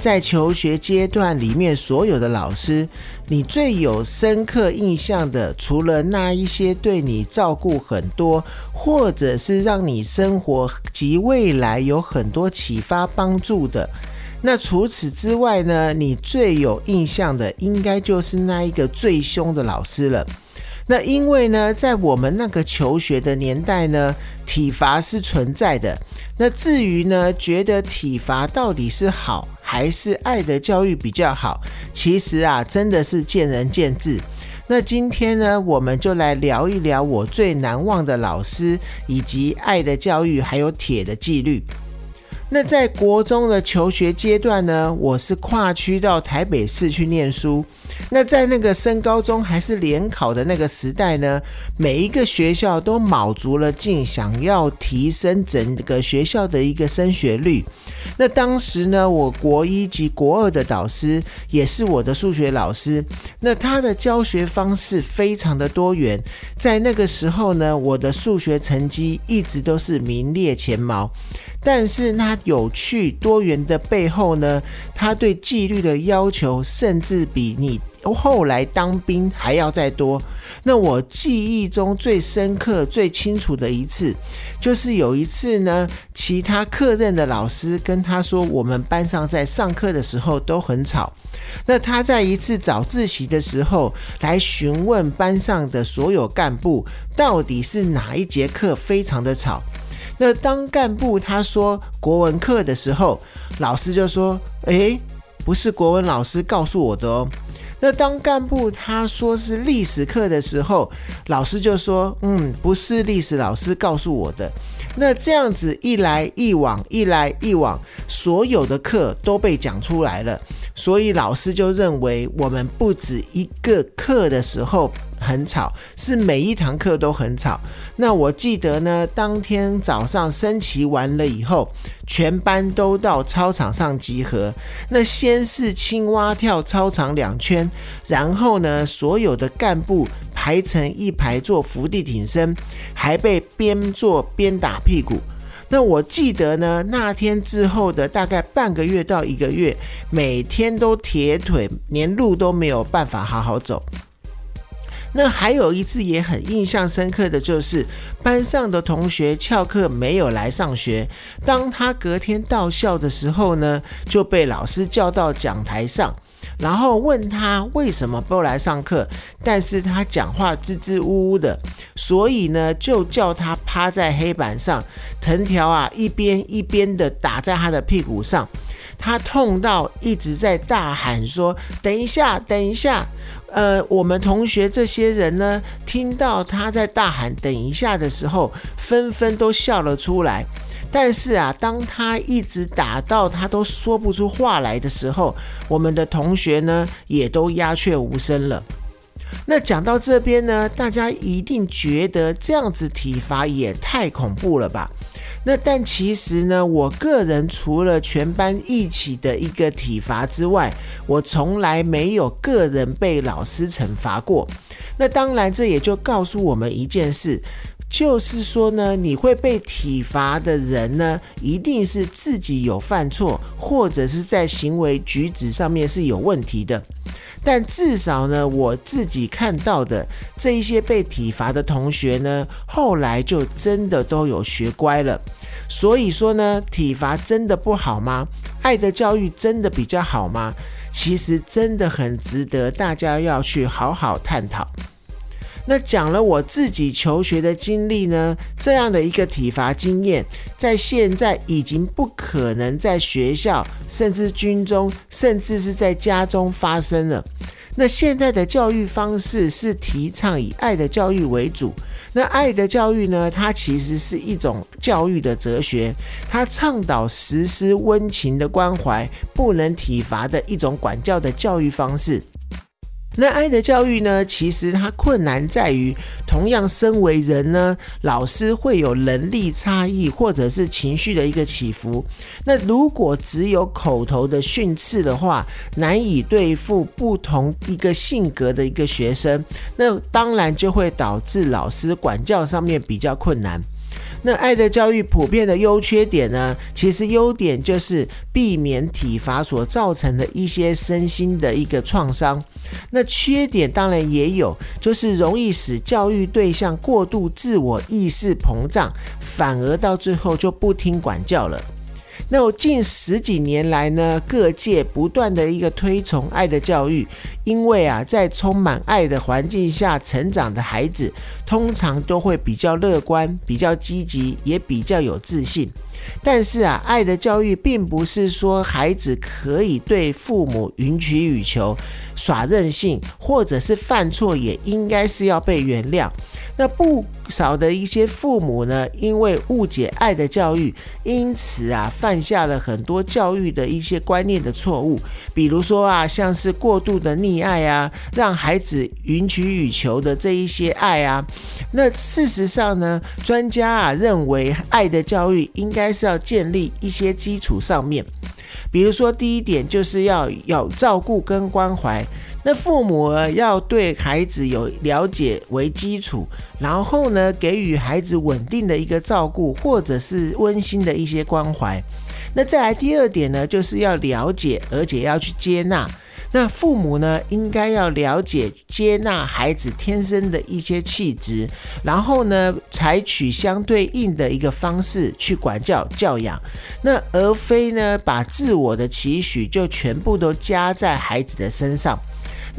在求学阶段里面，所有的老师，你最有深刻印象的，除了那一些对你照顾很多，或者是让你生活及未来有很多启发帮助的，那除此之外呢？你最有印象的，应该就是那一个最凶的老师了。那因为呢，在我们那个求学的年代呢，体罚是存在的。那至于呢，觉得体罚到底是好还是爱的教育比较好，其实啊，真的是见仁见智。那今天呢，我们就来聊一聊我最难忘的老师，以及爱的教育，还有铁的纪律。那在国中的求学阶段呢，我是跨区到台北市去念书。那在那个升高中还是联考的那个时代呢，每一个学校都卯足了劲，想要提升整个学校的一个升学率。那当时呢，我国一及国二的导师也是我的数学老师。那他的教学方式非常的多元，在那个时候呢，我的数学成绩一直都是名列前茅。但是它有趣多元的背后呢，他对纪律的要求甚至比你后来当兵还要再多。那我记忆中最深刻、最清楚的一次，就是有一次呢，其他课任的老师跟他说，我们班上在上课的时候都很吵。那他在一次早自习的时候，来询问班上的所有干部，到底是哪一节课非常的吵。那当干部他说国文课的时候，老师就说：“诶，不是国文老师告诉我的哦。”那当干部他说是历史课的时候，老师就说：“嗯，不是历史老师告诉我的。”那这样子一来一往，一来一往，所有的课都被讲出来了，所以老师就认为我们不止一个课的时候。很吵，是每一堂课都很吵。那我记得呢，当天早上升旗完了以后，全班都到操场上集合。那先是青蛙跳操场两圈，然后呢，所有的干部排成一排做伏地挺身，还被边做边打屁股。那我记得呢，那天之后的大概半个月到一个月，每天都铁腿，连路都没有办法好好走。那还有一次也很印象深刻的就是班上的同学翘课没有来上学，当他隔天到校的时候呢，就被老师叫到讲台上，然后问他为什么不来上课，但是他讲话支支吾吾的，所以呢就叫他趴在黑板上，藤条啊一边一边的打在他的屁股上，他痛到一直在大喊说：“等一下，等一下。”呃，我们同学这些人呢，听到他在大喊“等一下”的时候，纷纷都笑了出来。但是啊，当他一直打到他都说不出话来的时候，我们的同学呢，也都鸦雀无声了。那讲到这边呢，大家一定觉得这样子体罚也太恐怖了吧？那但其实呢，我个人除了全班一起的一个体罚之外，我从来没有个人被老师惩罚过。那当然，这也就告诉我们一件事，就是说呢，你会被体罚的人呢，一定是自己有犯错，或者是在行为举止上面是有问题的。但至少呢，我自己看到的这一些被体罚的同学呢，后来就真的都有学乖了。所以说呢，体罚真的不好吗？爱的教育真的比较好吗？其实真的很值得大家要去好好探讨。那讲了我自己求学的经历呢，这样的一个体罚经验，在现在已经不可能在学校、甚至军中、甚至是在家中发生了。那现在的教育方式是提倡以爱的教育为主。那爱的教育呢，它其实是一种教育的哲学，它倡导实施温情的关怀，不能体罚的一种管教的教育方式。那爱的教育呢？其实它困难在于，同样身为人呢，老师会有能力差异，或者是情绪的一个起伏。那如果只有口头的训斥的话，难以对付不同一个性格的一个学生，那当然就会导致老师管教上面比较困难。那爱的教育普遍的优缺点呢？其实优点就是避免体罚所造成的一些身心的一个创伤。那缺点当然也有，就是容易使教育对象过度自我意识膨胀，反而到最后就不听管教了。那近十几年来呢，各界不断的一个推崇爱的教育，因为啊，在充满爱的环境下成长的孩子，通常都会比较乐观、比较积极，也比较有自信。但是啊，爱的教育并不是说孩子可以对父母允取予求、耍任性，或者是犯错也应该是要被原谅。那不少的一些父母呢，因为误解爱的教育，因此啊，犯下了很多教育的一些观念的错误。比如说啊，像是过度的溺爱啊，让孩子允取予求的这一些爱啊。那事实上呢，专家啊认为，爱的教育应该该是要建立一些基础上面。比如说，第一点就是要有照顾跟关怀。那父母要对孩子有了解为基础，然后呢，给予孩子稳定的一个照顾，或者是温馨的一些关怀。那再来第二点呢，就是要了解，而且要去接纳。那父母呢，应该要了解、接纳孩子天生的一些气质，然后呢，采取相对应的一个方式去管教、教养。那而非呢，把自我的期许就全部都加在孩子的身上。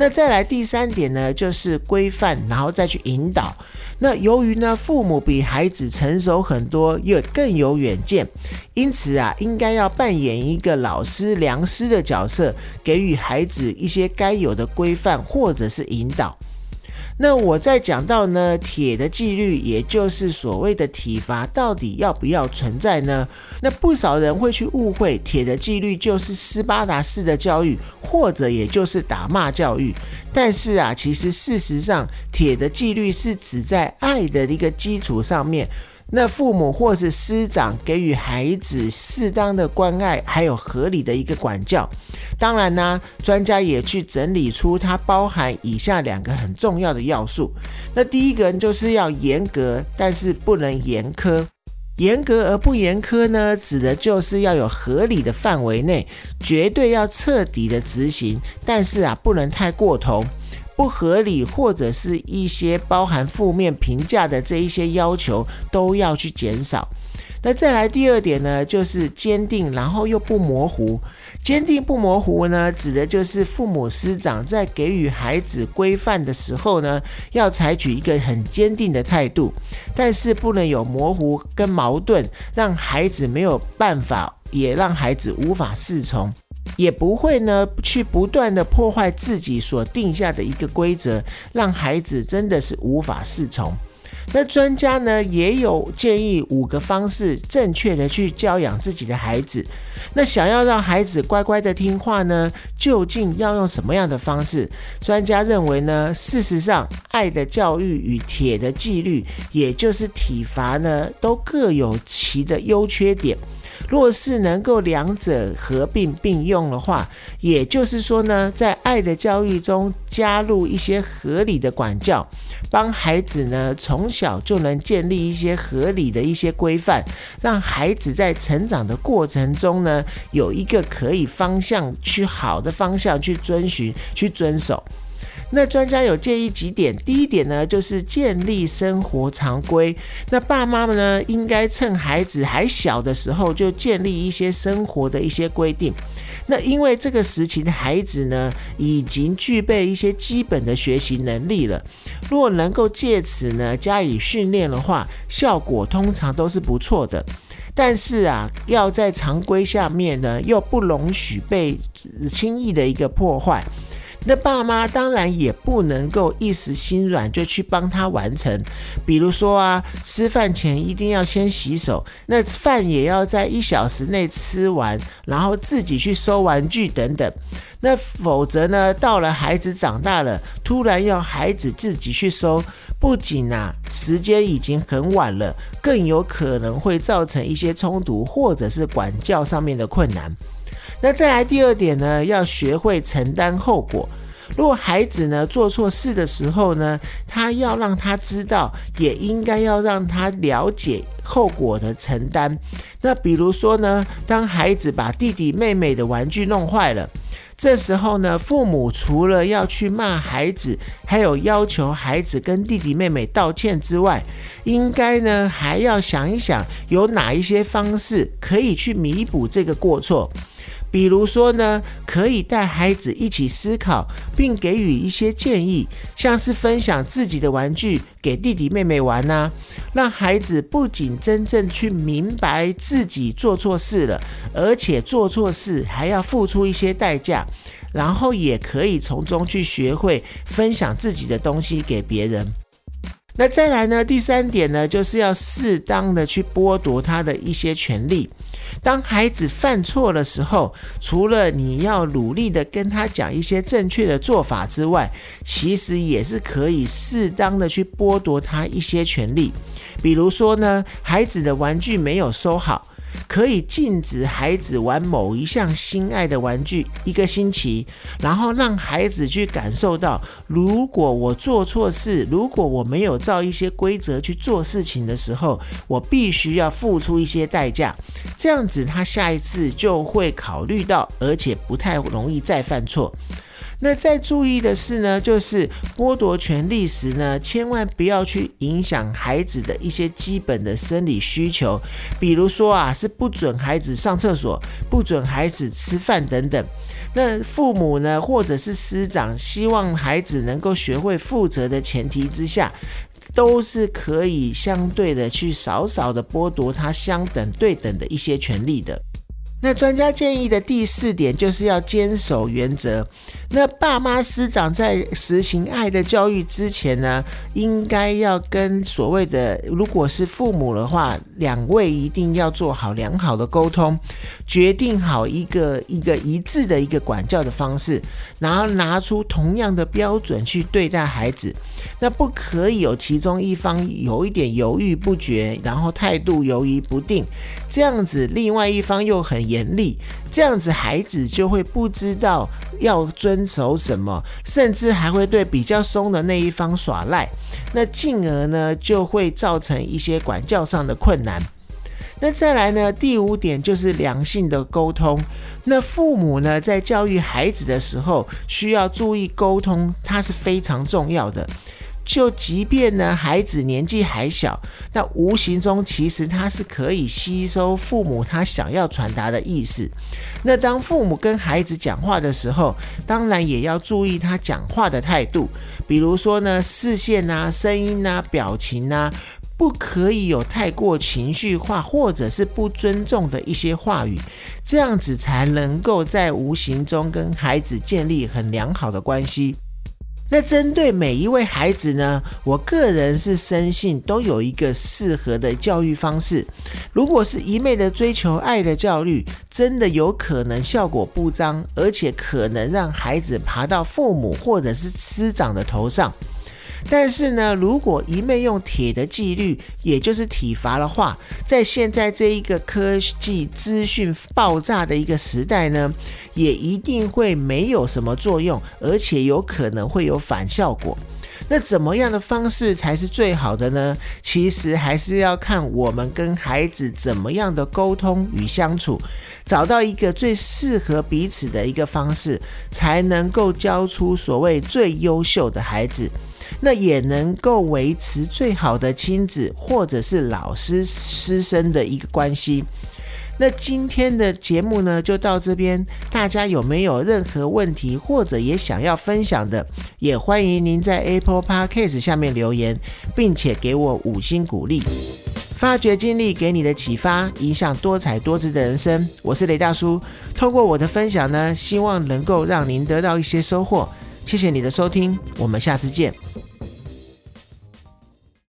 那再来第三点呢，就是规范，然后再去引导。那由于呢，父母比孩子成熟很多，又更有远见，因此啊，应该要扮演一个老师、良师的角色，给予孩子一些该有的规范或者是引导。那我在讲到呢，铁的纪律，也就是所谓的体罚，到底要不要存在呢？那不少人会去误会，铁的纪律就是斯巴达式的教育，或者也就是打骂教育。但是啊，其实事实上，铁的纪律是指在爱的一个基础上面。那父母或是师长给予孩子适当的关爱，还有合理的一个管教。当然呢，专家也去整理出它包含以下两个很重要的要素。那第一个就是要严格，但是不能严苛。严格而不严苛呢，指的就是要有合理的范围内，绝对要彻底的执行，但是啊，不能太过头。不合理或者是一些包含负面评价的这一些要求都要去减少。那再来第二点呢，就是坚定，然后又不模糊。坚定不模糊呢，指的就是父母师长在给予孩子规范的时候呢，要采取一个很坚定的态度，但是不能有模糊跟矛盾，让孩子没有办法，也让孩子无法适从。也不会呢，去不断的破坏自己所定下的一个规则，让孩子真的是无法适从。那专家呢也有建议五个方式，正确的去教养自己的孩子。那想要让孩子乖乖的听话呢，究竟要用什么样的方式？专家认为呢，事实上，爱的教育与铁的纪律，也就是体罚呢，都各有其的优缺点。若是能够两者合并并用的话，也就是说呢，在爱的教育中加入一些合理的管教，帮孩子呢从小就能建立一些合理的一些规范，让孩子在成长的过程中呢有一个可以方向去好的方向去遵循去遵守。那专家有建议几点，第一点呢，就是建立生活常规。那爸妈们呢，应该趁孩子还小的时候就建立一些生活的一些规定。那因为这个时期的孩子呢，已经具备一些基本的学习能力了。如果能够借此呢加以训练的话，效果通常都是不错的。但是啊，要在常规下面呢，又不容许被轻易的一个破坏。那爸妈当然也不能够一时心软就去帮他完成。比如说啊，吃饭前一定要先洗手，那饭也要在一小时内吃完，然后自己去收玩具等等。那否则呢，到了孩子长大了，突然要孩子自己去收，不仅啊时间已经很晚了，更有可能会造成一些冲突或者是管教上面的困难。那再来第二点呢，要学会承担后果。如果孩子呢做错事的时候呢，他要让他知道，也应该要让他了解后果的承担。那比如说呢，当孩子把弟弟妹妹的玩具弄坏了，这时候呢，父母除了要去骂孩子，还有要求孩子跟弟弟妹妹道歉之外，应该呢还要想一想，有哪一些方式可以去弥补这个过错。比如说呢，可以带孩子一起思考，并给予一些建议，像是分享自己的玩具给弟弟妹妹玩呐，让孩子不仅真正去明白自己做错事了，而且做错事还要付出一些代价，然后也可以从中去学会分享自己的东西给别人。那再来呢？第三点呢，就是要适当的去剥夺他的一些权利。当孩子犯错的时候，除了你要努力的跟他讲一些正确的做法之外，其实也是可以适当的去剥夺他一些权利。比如说呢，孩子的玩具没有收好。可以禁止孩子玩某一项心爱的玩具一个星期，然后让孩子去感受到，如果我做错事，如果我没有照一些规则去做事情的时候，我必须要付出一些代价。这样子，他下一次就会考虑到，而且不太容易再犯错。那再注意的是呢，就是剥夺权利时呢，千万不要去影响孩子的一些基本的生理需求，比如说啊，是不准孩子上厕所，不准孩子吃饭等等。那父母呢，或者是师长，希望孩子能够学会负责的前提之下，都是可以相对的去少少的剥夺他相等对等的一些权利的。那专家建议的第四点就是要坚守原则。那爸妈师长在实行爱的教育之前呢，应该要跟所谓的，如果是父母的话，两位一定要做好良好的沟通，决定好一个一个一致的一个管教的方式，然后拿出同样的标准去对待孩子。那不可以有其中一方有一点犹豫不决，然后态度犹豫不定，这样子另外一方又很。严厉，这样子孩子就会不知道要遵守什么，甚至还会对比较松的那一方耍赖，那进而呢就会造成一些管教上的困难。那再来呢，第五点就是良性的沟通。那父母呢在教育孩子的时候，需要注意沟通，它是非常重要的。就即便呢，孩子年纪还小，那无形中其实他是可以吸收父母他想要传达的意思。那当父母跟孩子讲话的时候，当然也要注意他讲话的态度，比如说呢，视线啊、声音啊、表情啊，不可以有太过情绪化或者是不尊重的一些话语，这样子才能够在无形中跟孩子建立很良好的关系。那针对每一位孩子呢，我个人是深信都有一个适合的教育方式。如果是一昧的追求爱的教育，真的有可能效果不彰，而且可能让孩子爬到父母或者是师长的头上。但是呢，如果一昧用铁的纪律，也就是体罚的话，在现在这一个科技资讯爆炸的一个时代呢，也一定会没有什么作用，而且有可能会有反效果。那怎么样的方式才是最好的呢？其实还是要看我们跟孩子怎么样的沟通与相处，找到一个最适合彼此的一个方式，才能够教出所谓最优秀的孩子。那也能够维持最好的亲子或者是老师师生的一个关系。那今天的节目呢，就到这边。大家有没有任何问题，或者也想要分享的，也欢迎您在 Apple Podcast 下面留言，并且给我五星鼓励。发掘经历给你的启发，影响多彩多姿的人生。我是雷大叔，透过我的分享呢，希望能够让您得到一些收获。谢谢你的收听，我们下次见。